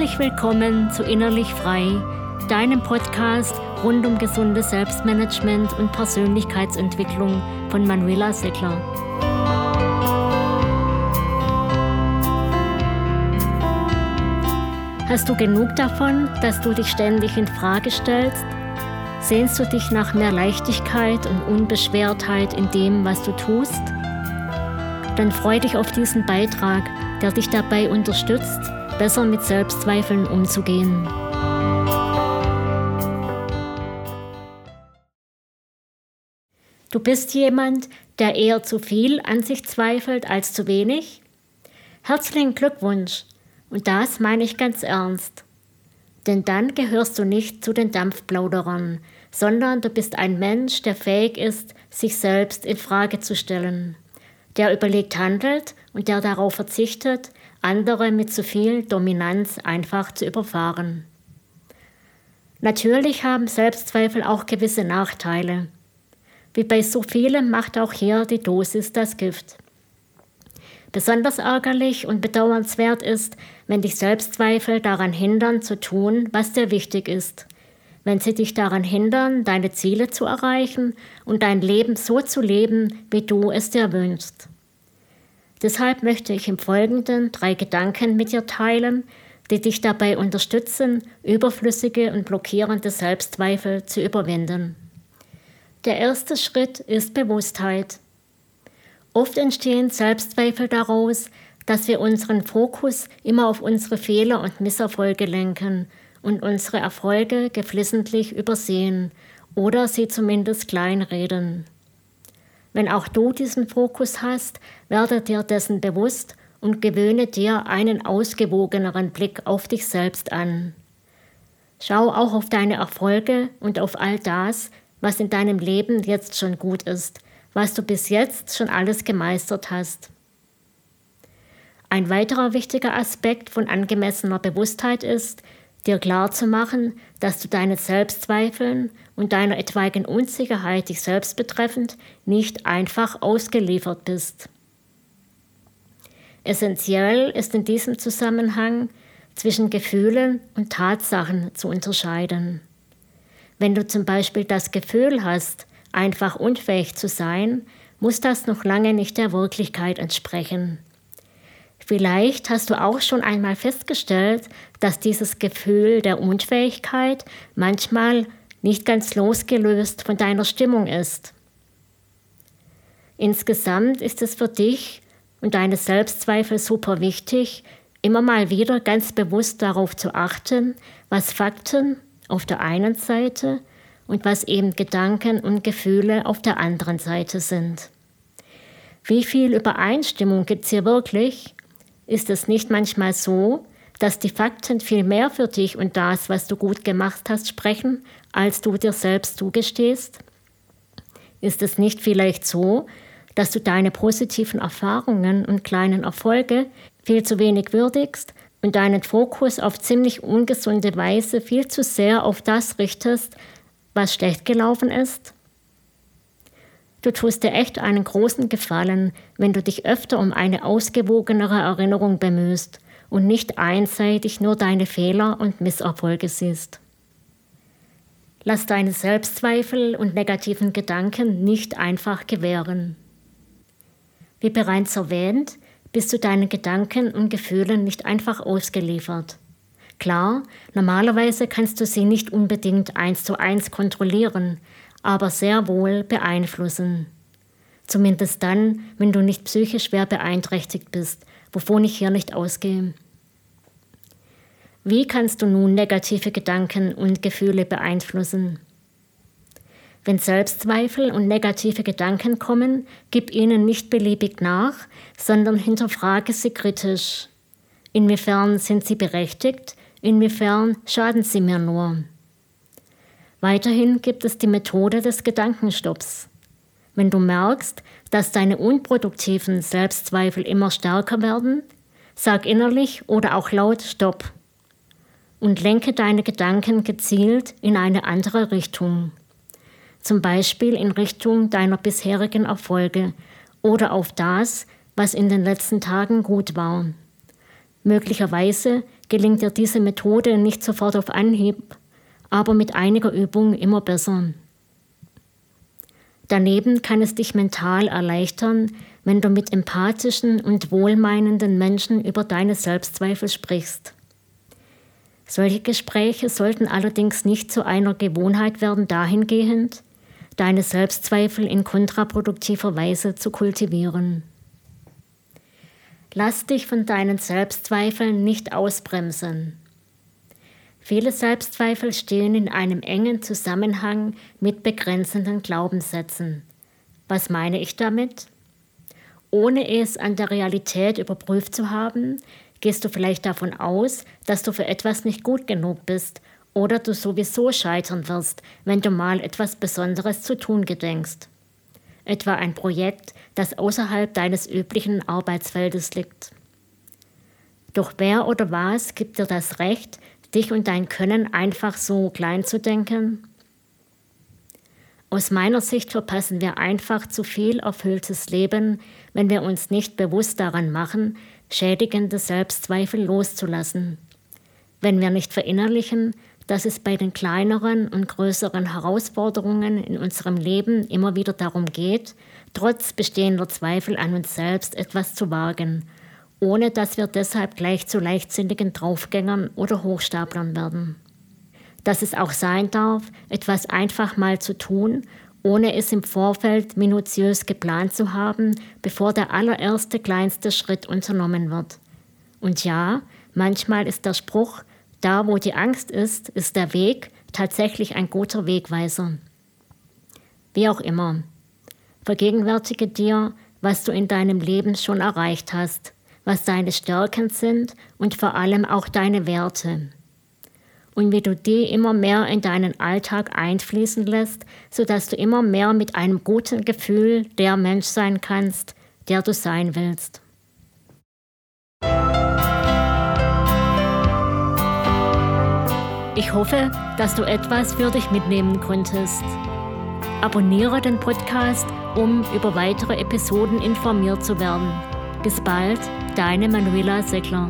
Herzlich willkommen zu Innerlich Frei, deinem Podcast rund um gesundes Selbstmanagement und Persönlichkeitsentwicklung von Manuela Seckler. Hast du genug davon, dass du dich ständig in Frage stellst? Sehnst du dich nach mehr Leichtigkeit und Unbeschwertheit in dem, was du tust? Dann freu dich auf diesen Beitrag, der dich dabei unterstützt, besser mit Selbstzweifeln umzugehen. Du bist jemand, der eher zu viel an sich zweifelt als zu wenig? Herzlichen Glückwunsch! Und das meine ich ganz ernst. Denn dann gehörst du nicht zu den Dampfplauderern, sondern du bist ein Mensch, der fähig ist, sich selbst in Frage zu stellen, der überlegt handelt und der darauf verzichtet, andere mit zu viel Dominanz einfach zu überfahren. Natürlich haben Selbstzweifel auch gewisse Nachteile. Wie bei so vielem macht auch hier die Dosis das Gift. Besonders ärgerlich und bedauernswert ist, wenn dich Selbstzweifel daran hindern zu tun, was dir wichtig ist, wenn sie dich daran hindern, deine Ziele zu erreichen und dein Leben so zu leben, wie du es dir wünschst. Deshalb möchte ich im Folgenden drei Gedanken mit dir teilen, die dich dabei unterstützen, überflüssige und blockierende Selbstzweifel zu überwinden. Der erste Schritt ist Bewusstheit. Oft entstehen Selbstzweifel daraus, dass wir unseren Fokus immer auf unsere Fehler und Misserfolge lenken und unsere Erfolge geflissentlich übersehen oder sie zumindest kleinreden. Wenn auch du diesen Fokus hast, werde dir dessen bewusst und gewöhne dir einen ausgewogeneren Blick auf dich selbst an. Schau auch auf deine Erfolge und auf all das, was in deinem Leben jetzt schon gut ist, was du bis jetzt schon alles gemeistert hast. Ein weiterer wichtiger Aspekt von angemessener Bewusstheit ist, dir klar zu machen, dass du deine Selbstzweifeln und deiner etwaigen Unsicherheit dich selbst betreffend nicht einfach ausgeliefert bist. Essentiell ist in diesem Zusammenhang zwischen Gefühlen und Tatsachen zu unterscheiden. Wenn du zum Beispiel das Gefühl hast, einfach unfähig zu sein, muss das noch lange nicht der Wirklichkeit entsprechen. Vielleicht hast du auch schon einmal festgestellt, dass dieses Gefühl der Unfähigkeit manchmal nicht ganz losgelöst von deiner Stimmung ist. Insgesamt ist es für dich und deine Selbstzweifel super wichtig, immer mal wieder ganz bewusst darauf zu achten, was Fakten auf der einen Seite und was eben Gedanken und Gefühle auf der anderen Seite sind. Wie viel Übereinstimmung gibt es hier wirklich? Ist es nicht manchmal so, dass die Fakten viel mehr für dich und das, was du gut gemacht hast, sprechen, als du dir selbst zugestehst? Ist es nicht vielleicht so, dass du deine positiven Erfahrungen und kleinen Erfolge viel zu wenig würdigst und deinen Fokus auf ziemlich ungesunde Weise viel zu sehr auf das richtest, was schlecht gelaufen ist? Du tust dir echt einen großen Gefallen, wenn du dich öfter um eine ausgewogenere Erinnerung bemühst und nicht einseitig nur deine Fehler und Misserfolge siehst. Lass deine Selbstzweifel und negativen Gedanken nicht einfach gewähren. Wie bereits erwähnt, bist du deinen Gedanken und Gefühlen nicht einfach ausgeliefert. Klar, normalerweise kannst du sie nicht unbedingt eins zu eins kontrollieren, aber sehr wohl beeinflussen. Zumindest dann, wenn du nicht psychisch schwer beeinträchtigt bist, wovon ich hier nicht ausgehe. Wie kannst du nun negative Gedanken und Gefühle beeinflussen? Wenn Selbstzweifel und negative Gedanken kommen, gib ihnen nicht beliebig nach, sondern hinterfrage sie kritisch. Inwiefern sind sie berechtigt Inwiefern schaden sie mir nur? Weiterhin gibt es die Methode des Gedankenstopps. Wenn du merkst, dass deine unproduktiven Selbstzweifel immer stärker werden, sag innerlich oder auch laut Stopp und lenke deine Gedanken gezielt in eine andere Richtung. Zum Beispiel in Richtung deiner bisherigen Erfolge oder auf das, was in den letzten Tagen gut war. Möglicherweise gelingt dir diese Methode nicht sofort auf Anhieb, aber mit einiger Übung immer besser. Daneben kann es dich mental erleichtern, wenn du mit empathischen und wohlmeinenden Menschen über deine Selbstzweifel sprichst. Solche Gespräche sollten allerdings nicht zu einer Gewohnheit werden dahingehend, deine Selbstzweifel in kontraproduktiver Weise zu kultivieren. Lass dich von deinen Selbstzweifeln nicht ausbremsen. Viele Selbstzweifel stehen in einem engen Zusammenhang mit begrenzenden Glaubenssätzen. Was meine ich damit? Ohne es an der Realität überprüft zu haben, gehst du vielleicht davon aus, dass du für etwas nicht gut genug bist oder du sowieso scheitern wirst, wenn du mal etwas Besonderes zu tun gedenkst. Etwa ein Projekt, das außerhalb deines üblichen Arbeitsfeldes liegt. Doch wer oder was gibt dir das Recht, dich und dein Können einfach so klein zu denken? Aus meiner Sicht verpassen wir einfach zu viel erfülltes Leben, wenn wir uns nicht bewusst daran machen, schädigende Selbstzweifel loszulassen. Wenn wir nicht verinnerlichen, dass es bei den kleineren und größeren Herausforderungen in unserem Leben immer wieder darum geht, trotz bestehender Zweifel an uns selbst etwas zu wagen, ohne dass wir deshalb gleich zu leichtsinnigen Draufgängern oder Hochstaplern werden dass es auch sein darf, etwas einfach mal zu tun, ohne es im Vorfeld minutiös geplant zu haben, bevor der allererste kleinste Schritt unternommen wird. Und ja, manchmal ist der Spruch, da wo die Angst ist, ist der Weg tatsächlich ein guter Wegweiser. Wie auch immer, vergegenwärtige dir, was du in deinem Leben schon erreicht hast, was deine Stärken sind und vor allem auch deine Werte und wie du die immer mehr in deinen Alltag einfließen lässt, sodass du immer mehr mit einem guten Gefühl der Mensch sein kannst, der du sein willst. Ich hoffe, dass du etwas für dich mitnehmen konntest. Abonniere den Podcast, um über weitere Episoden informiert zu werden. Bis bald, deine Manuela Seckler.